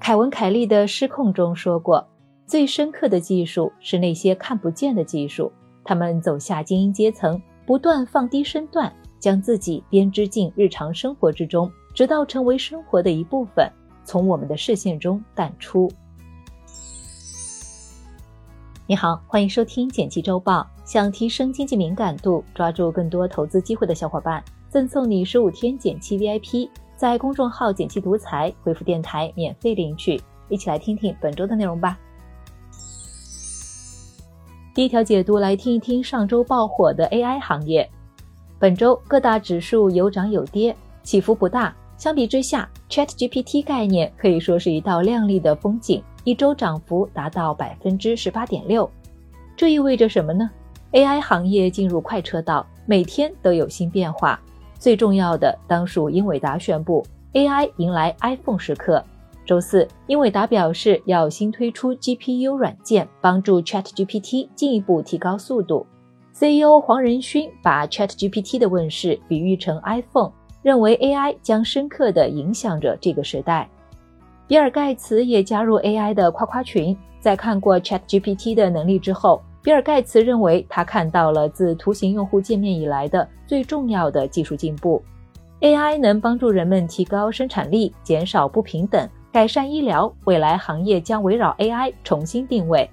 凯文·凯利的《失控》中说过：“最深刻的技术是那些看不见的技术，他们走下精英阶层，不断放低身段，将自己编织进日常生活之中，直到成为生活的一部分，从我们的视线中淡出。”你好，欢迎收听《简七周报》。想提升经济敏感度，抓住更多投资机会的小伙伴，赠送你十五天简七 VIP。在公众号“减七独裁”回复“电台”免费领取。一起来听听本周的内容吧。第一条解读，来听一听上周爆火的 AI 行业。本周各大指数有涨有跌，起伏不大。相比之下，ChatGPT 概念可以说是一道亮丽的风景，一周涨幅达到百分之十八点六。这意味着什么呢？AI 行业进入快车道，每天都有新变化。最重要的当属英伟达宣布 AI 迎来 iPhone 时刻。周四，英伟达表示要新推出 GPU 软件，帮助 ChatGPT 进一步提高速度。CEO 黄仁勋把 ChatGPT 的问世比喻成 iPhone，认为 AI 将深刻地影响着这个时代。比尔盖茨也加入 AI 的夸夸群，在看过 ChatGPT 的能力之后。比尔·盖茨认为，他看到了自图形用户界面以来的最重要的技术进步。AI 能帮助人们提高生产力、减少不平等、改善医疗。未来行业将围绕 AI 重新定位。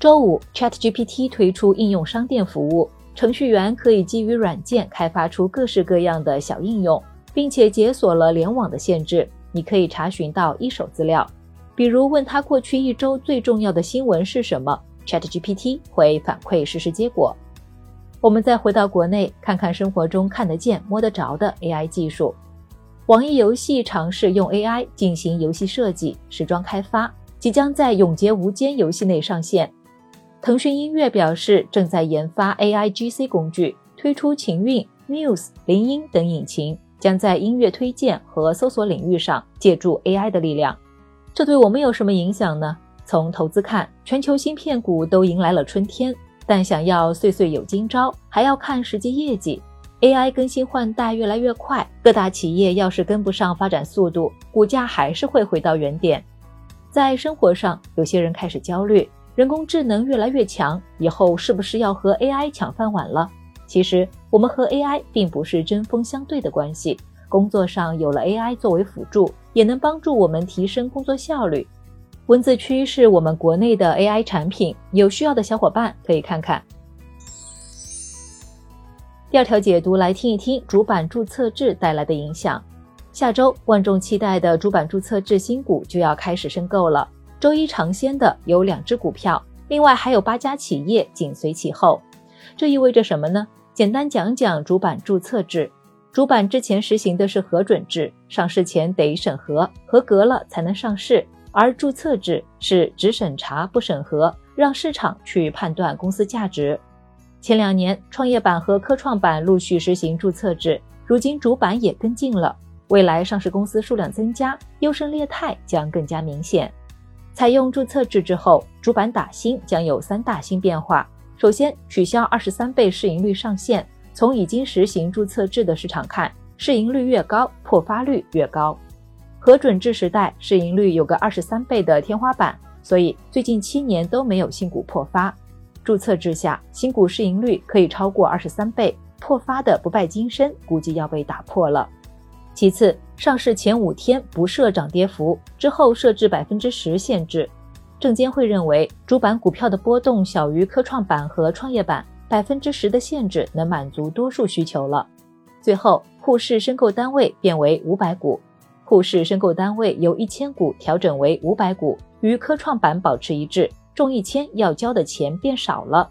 周五，ChatGPT 推出应用商店服务，程序员可以基于软件开发出各式各样的小应用，并且解锁了联网的限制。你可以查询到一手资料，比如问他过去一周最重要的新闻是什么。ChatGPT 会反馈实时结果。我们再回到国内，看看生活中看得见、摸得着的 AI 技术。网易游戏尝试用 AI 进行游戏设计、时装开发，即将在《永劫无间》游戏内上线。腾讯音乐表示，正在研发 AI GC 工具，推出情韵、Muse、林音等引擎，将在音乐推荐和搜索领域上借助 AI 的力量。这对我们有什么影响呢？从投资看，全球芯片股都迎来了春天，但想要岁岁有今朝，还要看实际业绩。AI 更新换代越来越快，各大企业要是跟不上发展速度，股价还是会回到原点。在生活上，有些人开始焦虑，人工智能越来越强，以后是不是要和 AI 抢饭碗了？其实，我们和 AI 并不是针锋相对的关系。工作上有了 AI 作为辅助，也能帮助我们提升工作效率。文字区是我们国内的 AI 产品，有需要的小伙伴可以看看。第二条解读来听一听主板注册制带来的影响。下周万众期待的主板注册制新股就要开始申购了。周一尝鲜的有两只股票，另外还有八家企业紧随其后。这意味着什么呢？简单讲讲主板注册制。主板之前实行的是核准制，上市前得审核，合格了才能上市。而注册制是只审查不审核，让市场去判断公司价值。前两年创业板和科创板陆续实行注册制，如今主板也跟进了。未来上市公司数量增加，优胜劣汰将更加明显。采用注册制之后，主板打新将有三大新变化：首先，取消二十三倍市盈率上限。从已经实行注册制的市场看，市盈率越高，破发率越高。核准制时代，市盈率有个二十三倍的天花板，所以最近七年都没有新股破发。注册制下，新股市盈率可以超过二十三倍，破发的不败金身估计要被打破了。其次，上市前五天不设涨跌幅，之后设置百分之十限制。证监会认为，主板股票的波动小于科创板和创业板，百分之十的限制能满足多数需求了。最后，沪市申购单位变为五百股。沪市申购单位由一千股调整为五百股，与科创板保持一致，中一千要交的钱变少了。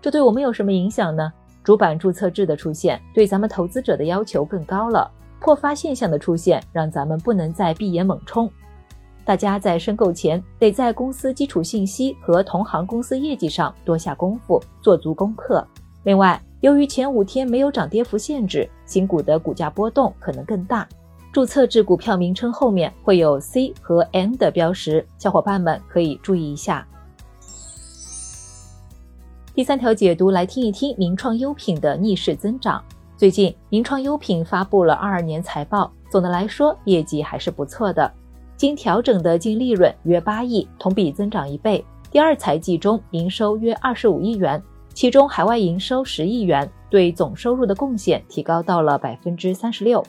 这对我们有什么影响呢？主板注册制的出现，对咱们投资者的要求更高了。破发现象的出现，让咱们不能再闭眼猛冲。大家在申购前，得在公司基础信息和同行公司业绩上多下功夫，做足功课。另外，由于前五天没有涨跌幅限制，新股的股价波动可能更大。注册制股票名称后面会有 C 和 N 的标识，小伙伴们可以注意一下。第三条解读来听一听名创优品的逆势增长。最近名创优品发布了二二年财报，总的来说业绩还是不错的。经调整的净利润约八亿，同比增长一倍。第二财季中营收约二十五亿元，其中海外营收十亿元，对总收入的贡献提高到了百分之三十六。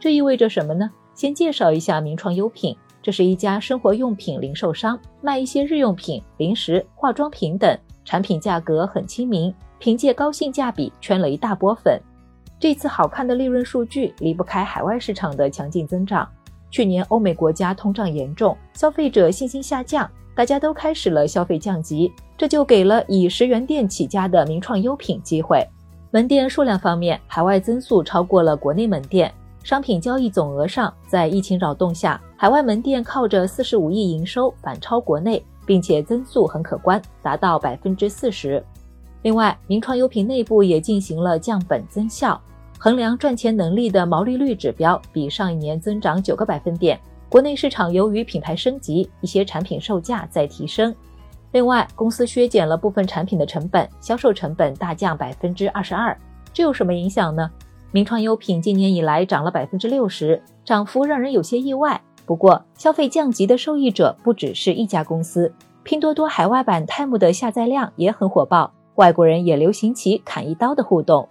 这意味着什么呢？先介绍一下名创优品，这是一家生活用品零售商，卖一些日用品、零食、化妆品等，产品价格很亲民，凭借高性价比圈了一大波粉。这次好看的利润数据离不开海外市场的强劲增长。去年欧美国家通胀严重，消费者信心下降。大家都开始了消费降级，这就给了以十元店起家的名创优品机会。门店数量方面，海外增速超过了国内门店。商品交易总额上，在疫情扰动下，海外门店靠着四十五亿营收反超国内，并且增速很可观，达到百分之四十。另外，名创优品内部也进行了降本增效，衡量赚钱能力的毛利率指标比上一年增长九个百分点。国内市场由于品牌升级，一些产品售价在提升。另外，公司削减了部分产品的成本，销售成本大降百分之二十二。这有什么影响呢？名创优品今年以来涨了百分之六十，涨幅让人有些意外。不过，消费降级的受益者不只是一家公司，拼多多海外版 Time 的下载量也很火爆，外国人也流行起砍一刀的互动。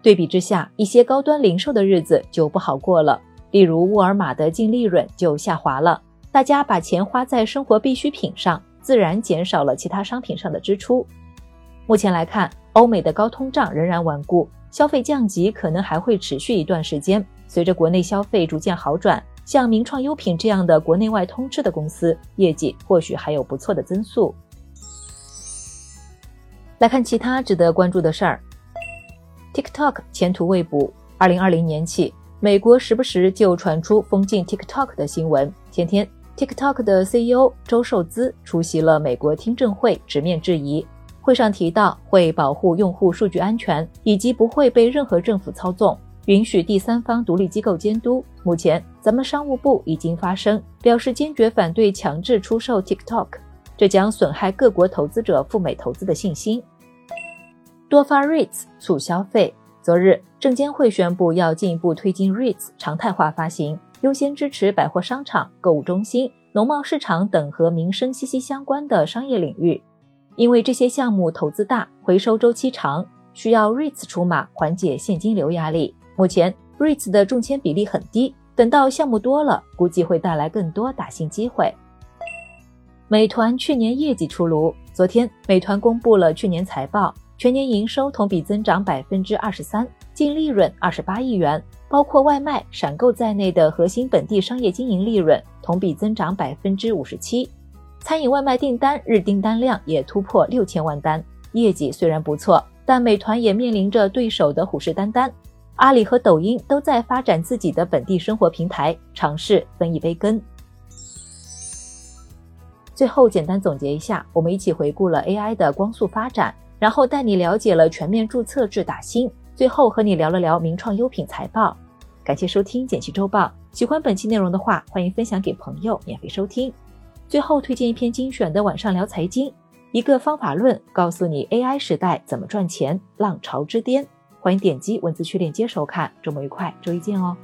对比之下，一些高端零售的日子就不好过了。例如沃尔玛的净利润就下滑了，大家把钱花在生活必需品上，自然减少了其他商品上的支出。目前来看，欧美的高通胀仍然顽固，消费降级可能还会持续一段时间。随着国内消费逐渐好转，像名创优品这样的国内外通吃的公司，业绩或许还有不错的增速。来看其他值得关注的事儿，TikTok 前途未卜。二零二零年起。美国时不时就传出封禁 TikTok 的新闻。前天，TikTok 的 CEO 周受资出席了美国听证会，直面质疑。会上提到会保护用户数据安全，以及不会被任何政府操纵，允许第三方独立机构监督。目前，咱们商务部已经发声，表示坚决反对强制出售 TikTok，这将损害各国投资者赴美投资的信心。多发 REITs 促消费。昨日，证监会宣布要进一步推进 REITs 常态化发行，优先支持百货商场、购物中心、农贸市场等和民生息息相关的商业领域。因为这些项目投资大、回收周期长，需要 REITs 出马缓解现金流压力。目前 REITs 的中签比例很低，等到项目多了，估计会带来更多打新机会。美团去年业绩出炉，昨天美团公布了去年财报。全年营收同比增长百分之二十三，净利润二十八亿元，包括外卖、闪购在内的核心本地商业经营利润同比增长百分之五十七。餐饮外卖订单日订单量也突破六千万单，业绩虽然不错，但美团也面临着对手的虎视眈眈。阿里和抖音都在发展自己的本地生活平台，尝试分一杯羹。最后简单总结一下，我们一起回顾了 AI 的光速发展。然后带你了解了全面注册制打新，最后和你聊了聊名创优品财报。感谢收听简七周报，喜欢本期内容的话，欢迎分享给朋友免费收听。最后推荐一篇精选的晚上聊财经，一个方法论，告诉你 AI 时代怎么赚钱，浪潮之巅。欢迎点击文字区链接收看，周末愉快，周一见哦。